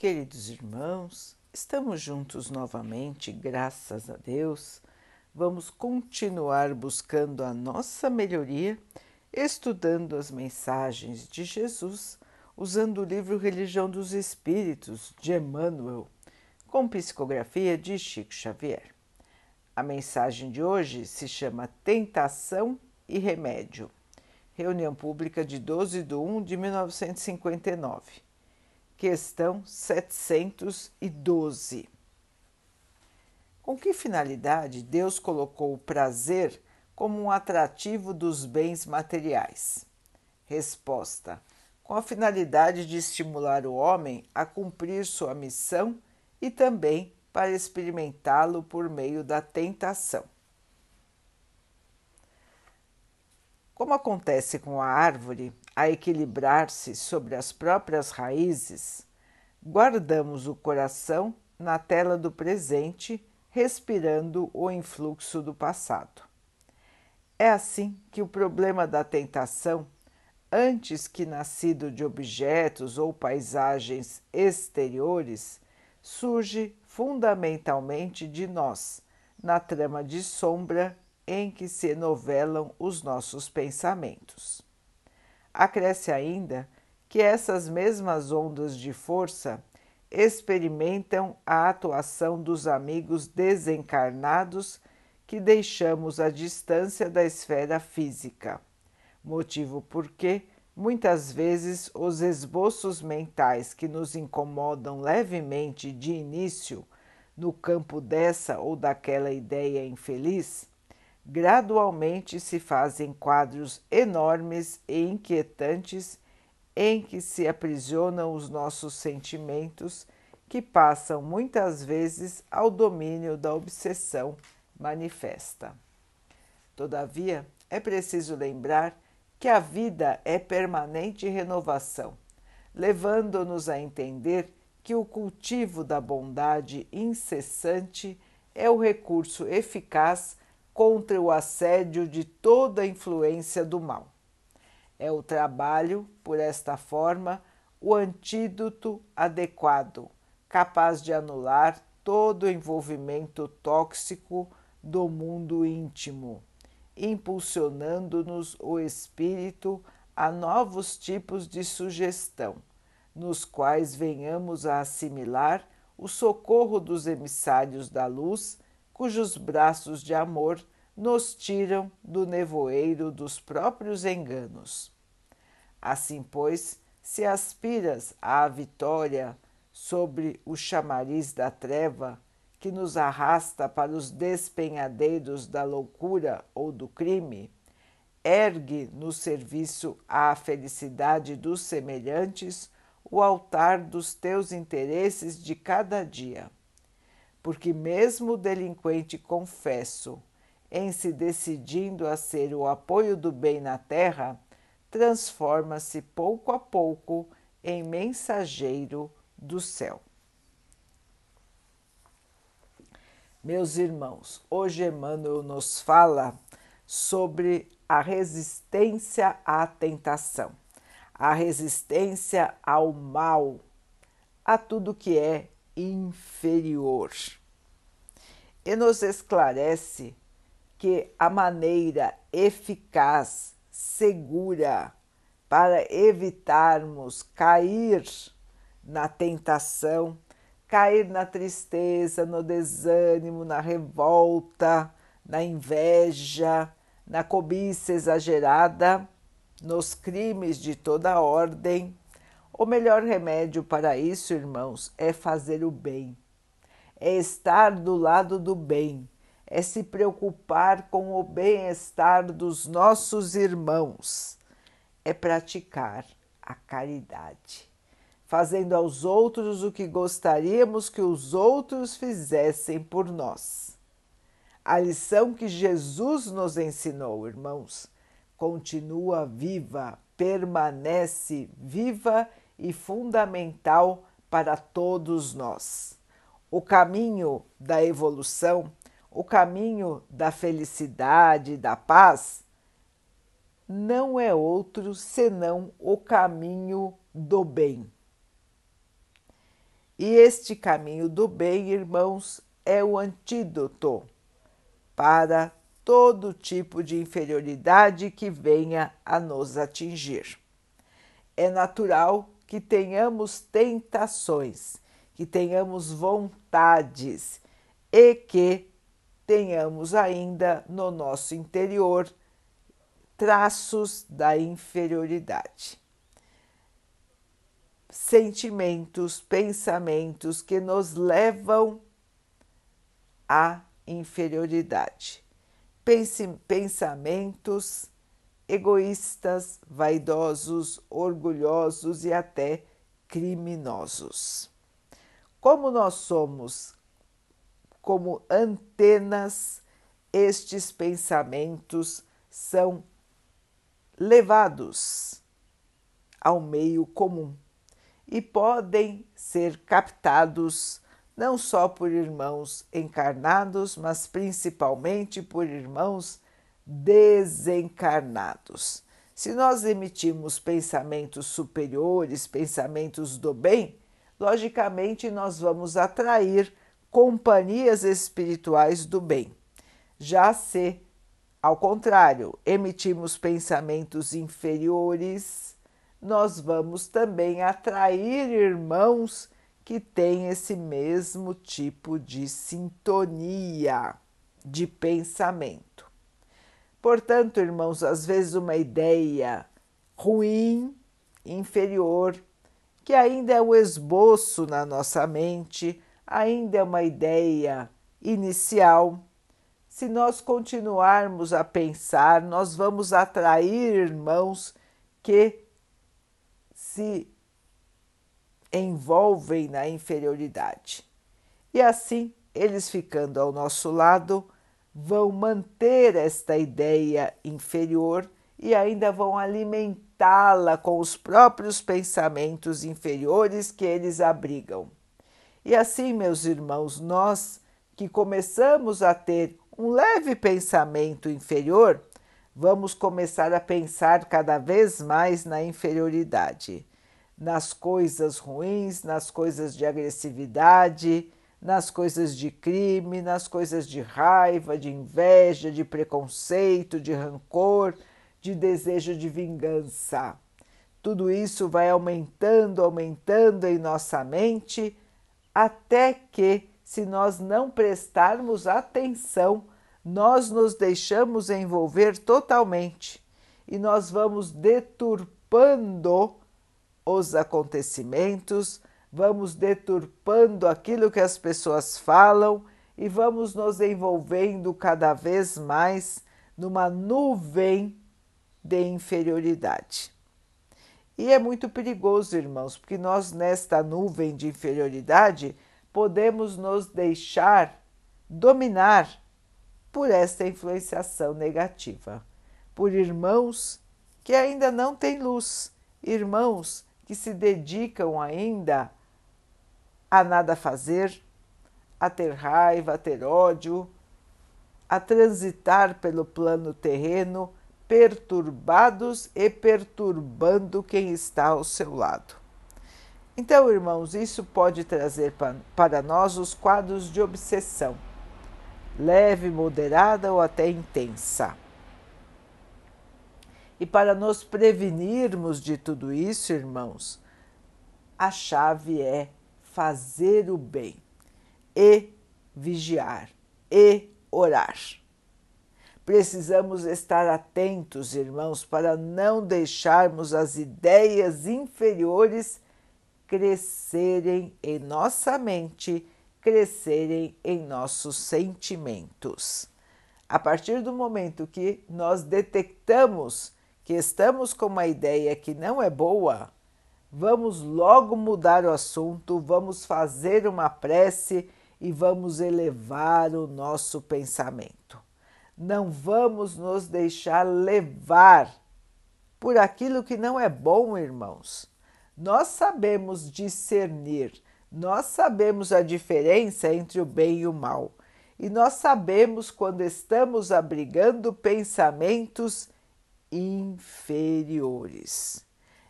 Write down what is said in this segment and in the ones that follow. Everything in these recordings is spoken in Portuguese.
Queridos irmãos, estamos juntos novamente, graças a Deus. Vamos continuar buscando a nossa melhoria, estudando as mensagens de Jesus, usando o livro Religião dos Espíritos de Emmanuel, com psicografia de Chico Xavier. A mensagem de hoje se chama Tentação e Remédio. Reunião pública de 12 de 1 de 1959 Questão 712. Com que finalidade Deus colocou o prazer como um atrativo dos bens materiais? Resposta: com a finalidade de estimular o homem a cumprir sua missão e também para experimentá-lo por meio da tentação. Como acontece com a árvore, a equilibrar-se sobre as próprias raízes, guardamos o coração na tela do presente, respirando o influxo do passado. É assim que o problema da tentação, antes que nascido de objetos ou paisagens exteriores, surge fundamentalmente de nós, na trama de sombra em que se novelam os nossos pensamentos. Acresce ainda que essas mesmas ondas de força experimentam a atuação dos amigos desencarnados que deixamos à distância da esfera física, motivo porque muitas vezes os esboços mentais que nos incomodam levemente de início no campo dessa ou daquela ideia infeliz gradualmente se fazem quadros enormes e inquietantes em que se aprisionam os nossos sentimentos, que passam muitas vezes ao domínio da obsessão manifesta. Todavia, é preciso lembrar que a vida é permanente renovação, levando-nos a entender que o cultivo da bondade incessante é o recurso eficaz contra o assédio de toda a influência do mal. É o trabalho, por esta forma, o antídoto adequado, capaz de anular todo o envolvimento tóxico do mundo íntimo, impulsionando-nos o espírito a novos tipos de sugestão, nos quais venhamos a assimilar o socorro dos emissários da luz cujos braços de amor nos tiram do nevoeiro dos próprios enganos. Assim, pois, se aspiras à vitória sobre o chamariz da treva que nos arrasta para os despenhadeiros da loucura ou do crime, ergue no serviço à felicidade dos semelhantes o altar dos teus interesses de cada dia porque mesmo o delinquente confesso, em se decidindo a ser o apoio do bem na terra, transforma-se pouco a pouco em mensageiro do céu. Meus irmãos, hoje Emmanuel nos fala sobre a resistência à tentação, a resistência ao mal, a tudo que é inferior. E nos esclarece que a maneira eficaz, segura, para evitarmos cair na tentação, cair na tristeza, no desânimo, na revolta, na inveja, na cobiça exagerada, nos crimes de toda ordem, o melhor remédio para isso, irmãos, é fazer o bem, é estar do lado do bem, é se preocupar com o bem-estar dos nossos irmãos, é praticar a caridade, fazendo aos outros o que gostaríamos que os outros fizessem por nós. A lição que Jesus nos ensinou, irmãos, continua viva, permanece viva e fundamental para todos nós. O caminho da evolução, o caminho da felicidade, da paz, não é outro senão o caminho do bem. E este caminho do bem, irmãos, é o antídoto para todo tipo de inferioridade que venha a nos atingir. É natural que tenhamos tentações, que tenhamos vontades e que tenhamos ainda no nosso interior traços da inferioridade. Sentimentos, pensamentos que nos levam à inferioridade. Pensamentos egoístas, vaidosos, orgulhosos e até criminosos. Como nós somos como antenas, estes pensamentos são levados ao meio comum e podem ser captados não só por irmãos encarnados, mas principalmente por irmãos desencarnados. Se nós emitimos pensamentos superiores, pensamentos do bem, logicamente nós vamos atrair companhias espirituais do bem. Já se, ao contrário, emitimos pensamentos inferiores, nós vamos também atrair irmãos que têm esse mesmo tipo de sintonia de pensamento. Portanto, irmãos, às vezes uma ideia ruim, inferior, que ainda é um esboço na nossa mente, ainda é uma ideia inicial. Se nós continuarmos a pensar, nós vamos atrair irmãos que se envolvem na inferioridade. E assim, eles ficando ao nosso lado, vão manter esta ideia inferior e ainda vão alimentá-la com os próprios pensamentos inferiores que eles abrigam. E assim, meus irmãos, nós que começamos a ter um leve pensamento inferior, vamos começar a pensar cada vez mais na inferioridade, nas coisas ruins, nas coisas de agressividade, nas coisas de crime, nas coisas de raiva, de inveja, de preconceito, de rancor, de desejo de vingança. Tudo isso vai aumentando, aumentando em nossa mente até que, se nós não prestarmos atenção, nós nos deixamos envolver totalmente e nós vamos deturpando os acontecimentos, vamos deturpando aquilo que as pessoas falam e vamos nos envolvendo cada vez mais numa nuvem de inferioridade. E é muito perigoso, irmãos, porque nós, nesta nuvem de inferioridade, podemos nos deixar dominar por esta influenciação negativa, por irmãos que ainda não têm luz, irmãos que se dedicam ainda a nada fazer, a ter raiva, a ter ódio, a transitar pelo plano terreno perturbados e perturbando quem está ao seu lado. Então, irmãos, isso pode trazer para nós os quadros de obsessão, leve, moderada ou até intensa. E para nos prevenirmos de tudo isso, irmãos, a chave é fazer o bem e vigiar e orar. Precisamos estar atentos, irmãos, para não deixarmos as ideias inferiores crescerem em nossa mente, crescerem em nossos sentimentos. A partir do momento que nós detectamos que estamos com uma ideia que não é boa, vamos logo mudar o assunto, vamos fazer uma prece e vamos elevar o nosso pensamento. Não vamos nos deixar levar por aquilo que não é bom, irmãos. Nós sabemos discernir, nós sabemos a diferença entre o bem e o mal, e nós sabemos quando estamos abrigando pensamentos inferiores.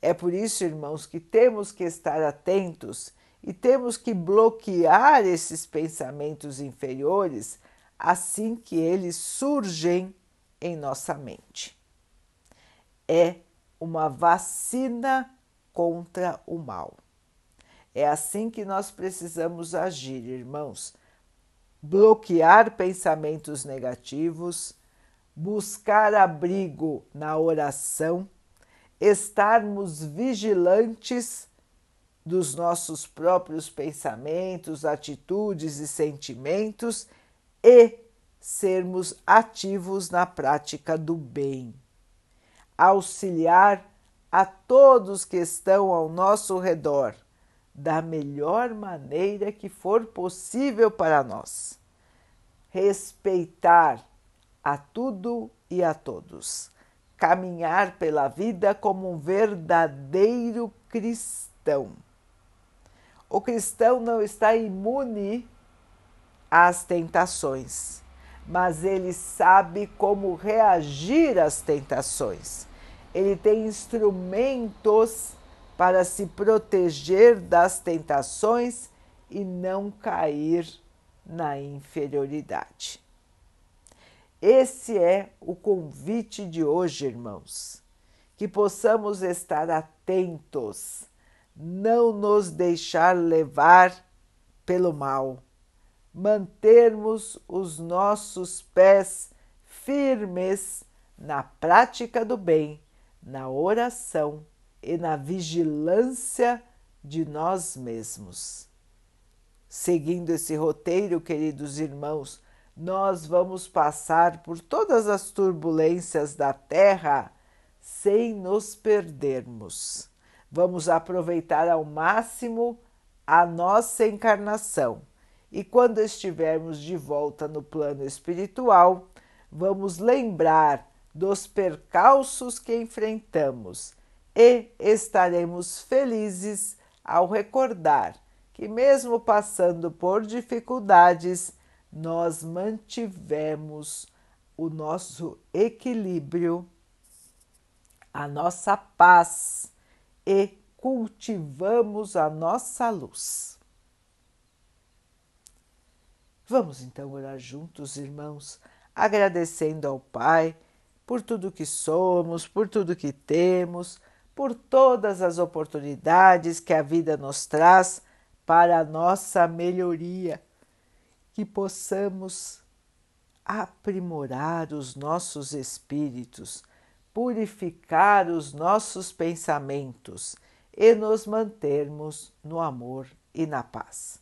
É por isso, irmãos, que temos que estar atentos e temos que bloquear esses pensamentos inferiores assim que eles surgem em nossa mente. É uma vacina contra o mal. É assim que nós precisamos agir, irmãos. Bloquear pensamentos negativos, buscar abrigo na oração, estarmos vigilantes dos nossos próprios pensamentos, atitudes e sentimentos e sermos ativos na prática do bem. Auxiliar a todos que estão ao nosso redor da melhor maneira que for possível para nós. Respeitar a tudo e a todos. Caminhar pela vida como um verdadeiro cristão. O cristão não está imune às tentações, mas ele sabe como reagir às tentações. Ele tem instrumentos para se proteger das tentações e não cair na inferioridade. Esse é o convite de hoje, irmãos, que possamos estar atentos, não nos deixar levar pelo mal, mantermos os nossos pés firmes na prática do bem, na oração e na vigilância de nós mesmos. Seguindo esse roteiro, queridos irmãos, nós vamos passar por todas as turbulências da Terra sem nos perdermos. Vamos aproveitar ao máximo a nossa encarnação e, quando estivermos de volta no plano espiritual, vamos lembrar dos percalços que enfrentamos e estaremos felizes ao recordar que, mesmo passando por dificuldades, nós mantivemos o nosso equilíbrio, a nossa paz e cultivamos a nossa luz. Vamos então orar juntos, irmãos, agradecendo ao Pai por tudo que somos, por tudo que temos por todas as oportunidades que a vida nos traz para a nossa melhoria, que possamos aprimorar os nossos espíritos, purificar os nossos pensamentos e nos mantermos no amor e na paz.